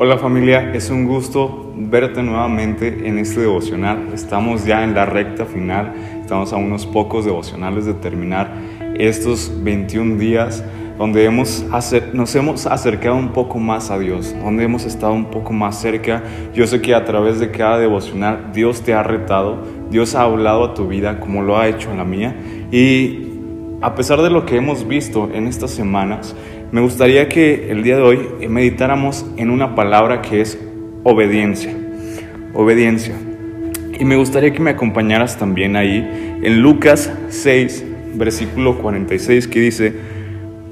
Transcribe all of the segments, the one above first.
Hola familia, es un gusto verte nuevamente en este devocional. Estamos ya en la recta final, estamos a unos pocos devocionales de terminar estos 21 días donde hemos nos hemos acercado un poco más a Dios, donde hemos estado un poco más cerca. Yo sé que a través de cada devocional Dios te ha retado, Dios ha hablado a tu vida como lo ha hecho en la mía. Y a pesar de lo que hemos visto en estas semanas, me gustaría que el día de hoy meditáramos en una palabra que es obediencia. Obediencia. Y me gustaría que me acompañaras también ahí en Lucas 6, versículo 46, que dice,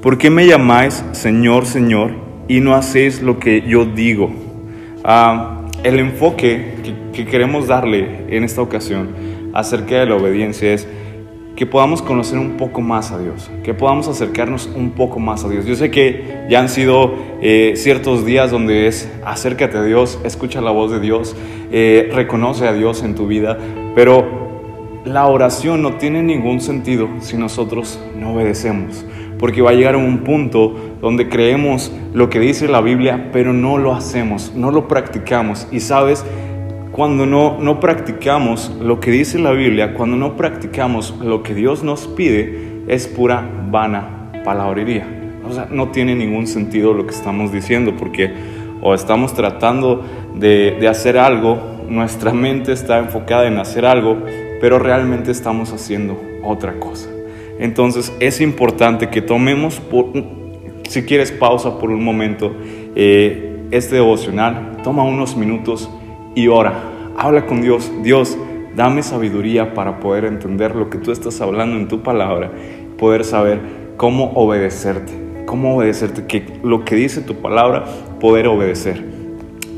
¿por qué me llamáis Señor, Señor y no hacéis lo que yo digo? Ah, el enfoque que queremos darle en esta ocasión acerca de la obediencia es, que podamos conocer un poco más a Dios, que podamos acercarnos un poco más a Dios. Yo sé que ya han sido eh, ciertos días donde es acércate a Dios, escucha la voz de Dios, eh, reconoce a Dios en tu vida, pero la oración no tiene ningún sentido si nosotros no obedecemos, porque va a llegar un punto donde creemos lo que dice la Biblia, pero no lo hacemos, no lo practicamos. Y sabes, cuando no, no practicamos lo que dice la Biblia, cuando no practicamos lo que Dios nos pide, es pura vana palabrería. O sea, no tiene ningún sentido lo que estamos diciendo porque o estamos tratando de, hacer algo, nuestra mente está enfocada en hacer algo, pero realmente estamos haciendo otra cosa. Entonces es importante que tomemos, si quieres pausa por un momento, eh, este devocional, toma unos minutos y ora. Habla con Dios. Dios, dame sabiduría para poder entender lo que tú estás hablando en tu palabra, poder saber cómo obedecerte, cómo obedecerte, que lo que dice tu palabra, poder obedecer.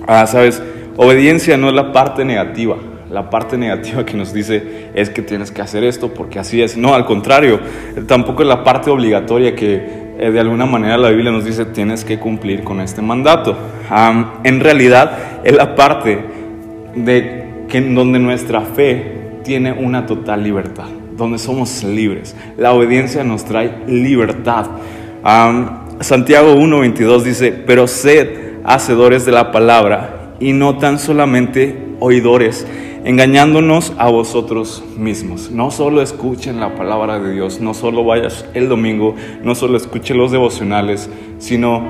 Ah, sabes, obediencia no es la parte negativa. La parte negativa que nos dice es que tienes que hacer esto porque así es. No, al contrario, tampoco es la parte obligatoria que eh, de alguna manera la Biblia nos dice tienes que cumplir con este mandato. en realidad es la parte de que donde nuestra fe tiene una total libertad, donde somos libres. La obediencia nos trae libertad. Santiago 1:22 dice, pero sed hacedores de la palabra y no tan solamente oidores, engañándonos a vosotros mismos. No solo escuchen la palabra de Dios, no solo vayas el domingo, no solo escuchen los devocionales, sino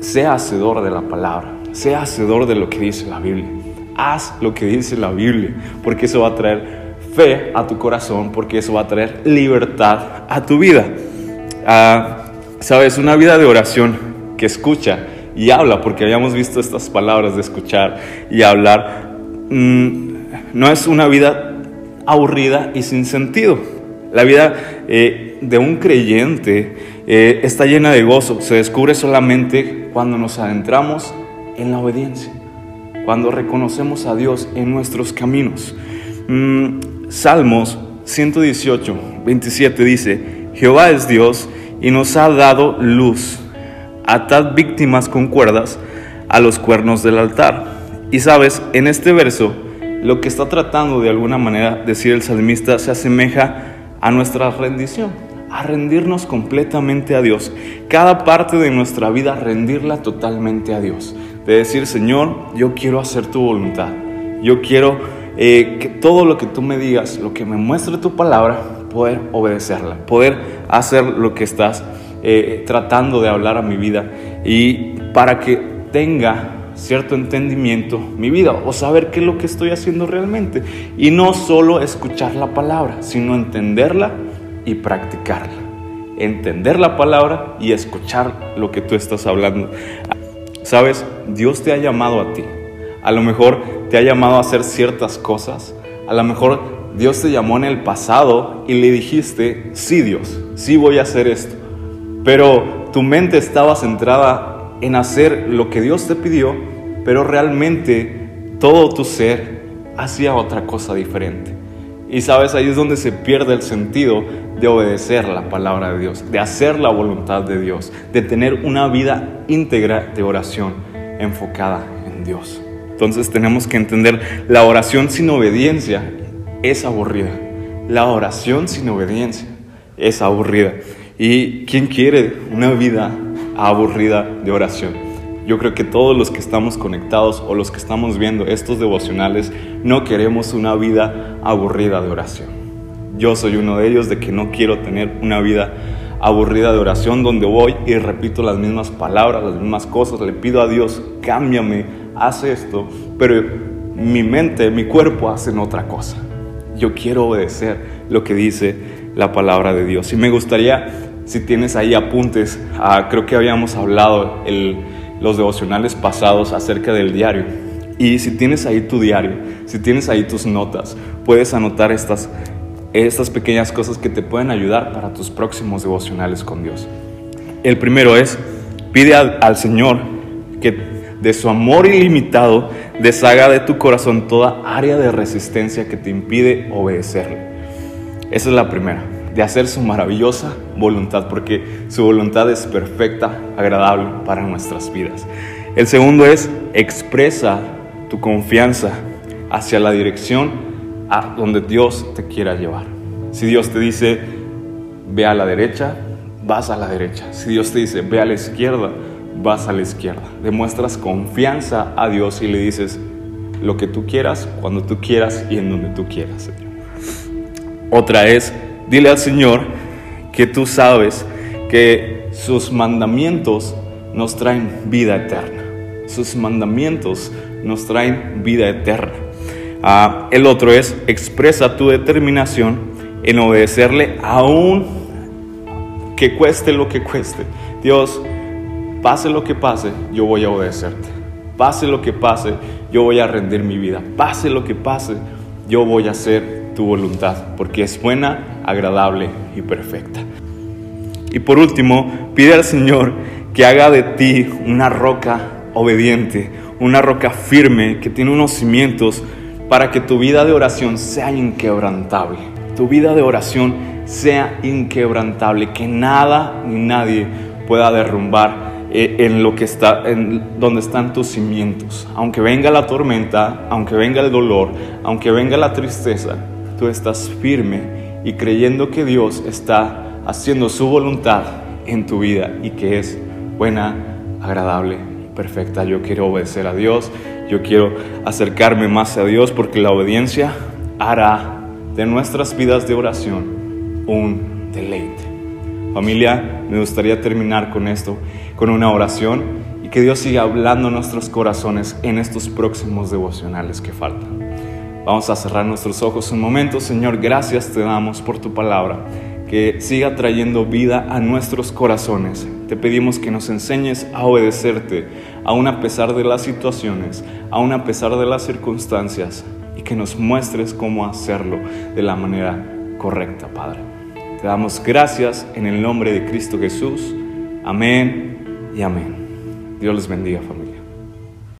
sea hacedor de la palabra, sea hacedor de lo que dice la Biblia haz lo que dice la Biblia, porque eso va a traer fe a tu corazón, porque eso va a traer libertad a tu vida. Ah, Sabes, una vida de oración que escucha y habla, porque habíamos visto estas palabras de escuchar y hablar, mm, no es una vida aburrida y sin sentido. La vida eh, de un creyente eh, está llena de gozo, se descubre solamente cuando nos adentramos en la obediencia cuando reconocemos a Dios en nuestros caminos. Mm, Salmos 118, 27 dice, Jehová es Dios y nos ha dado luz. Atad víctimas con cuerdas a los cuernos del altar. Y sabes, en este verso, lo que está tratando de alguna manera decir el salmista se asemeja a nuestra rendición, a rendirnos completamente a Dios. Cada parte de nuestra vida, rendirla totalmente a Dios de decir, Señor, yo quiero hacer tu voluntad. Yo quiero eh, que todo lo que tú me digas, lo que me muestre tu palabra, poder obedecerla, poder hacer lo que estás eh, tratando de hablar a mi vida y para que tenga cierto entendimiento mi vida o saber qué es lo que estoy haciendo realmente y no solo escuchar la palabra, sino entenderla y practicarla. Entender la palabra y escuchar lo que tú estás hablando. Sabes, Dios te ha llamado a ti. A lo mejor te ha llamado a hacer ciertas cosas. A lo mejor Dios te llamó en el pasado y le dijiste, sí Dios, sí voy a hacer esto. Pero tu mente estaba centrada en hacer lo que Dios te pidió, pero realmente todo tu ser hacía otra cosa diferente. Y sabes, ahí es donde se pierde el sentido de obedecer la palabra de Dios, de hacer la voluntad de Dios, de tener una vida íntegra de oración enfocada en Dios. Entonces tenemos que entender, la oración sin obediencia es aburrida. La oración sin obediencia es aburrida. ¿Y quién quiere una vida aburrida de oración? Yo creo que todos los que estamos conectados o los que estamos viendo estos devocionales no queremos una vida aburrida de oración. Yo soy uno de ellos de que no quiero tener una vida aburrida de oración donde voy y repito las mismas palabras, las mismas cosas, le pido a Dios, cámbiame, haz esto, pero mi mente, mi cuerpo hacen otra cosa. Yo quiero obedecer lo que dice la palabra de Dios. Y me gustaría, si tienes ahí apuntes, ah, creo que habíamos hablado el, los devocionales pasados acerca del diario. Y si tienes ahí tu diario, si tienes ahí tus notas, puedes anotar estas, estas pequeñas cosas que te pueden ayudar para tus próximos devocionales con Dios. El primero es, pide al, al Señor que de su amor ilimitado deshaga de tu corazón toda área de resistencia que te impide obedecerle. Esa es la primera, de hacer su maravillosa voluntad, porque su voluntad es perfecta, agradable para nuestras vidas. El segundo es expresa tu confianza hacia la dirección a donde Dios te quiera llevar. Si Dios te dice, ve a la derecha, vas a la derecha. Si Dios te dice, ve a la izquierda, vas a la izquierda. Demuestras confianza a Dios y le dices lo que tú quieras, cuando tú quieras y en donde tú quieras, Otra es, dile al Señor que tú sabes que sus mandamientos nos traen vida eterna. Sus mandamientos nos traen vida eterna. Ah, el otro es, expresa tu determinación en obedecerle aún que cueste lo que cueste. Dios, Pase lo que pase, yo voy a obedecerte. Pase lo que pase, yo voy a rendir mi vida. Pase lo que pase, yo voy a hacer tu voluntad, porque es buena, agradable y perfecta. Y por último, pide al Señor que haga de ti una roca obediente, una roca firme que tiene unos cimientos para que tu vida de oración sea inquebrantable. Tu vida de oración sea inquebrantable, que nada ni nadie pueda derrumbar eh, en lo que está, en donde están tus cimientos. Aunque venga la tormenta, aunque venga el dolor, aunque venga la tristeza, tú estás firme y creyendo que Dios está haciendo su voluntad en tu vida y que es buena, agradable y perfecta. Yo quiero obedecer a Dios, yo quiero acercarme más a Dios porque la obediencia hará de nuestras vidas de oración un deleite. Familia, me gustaría terminar con esto, con una oración y que Dios siga hablando en nuestros corazones en estos próximos devocionales que faltan. Vamos a cerrar nuestros ojos un momento. Señor, gracias te damos por tu palabra, que siga trayendo vida a nuestros corazones. Te pedimos que nos enseñes a obedecerte, aun a pesar de las situaciones, aun a pesar de las circunstancias, y que nos muestres cómo hacerlo de la manera correcta, Padre. Te damos gracias en el nombre de Cristo Jesús. Amén y amén. Dios les bendiga, familia.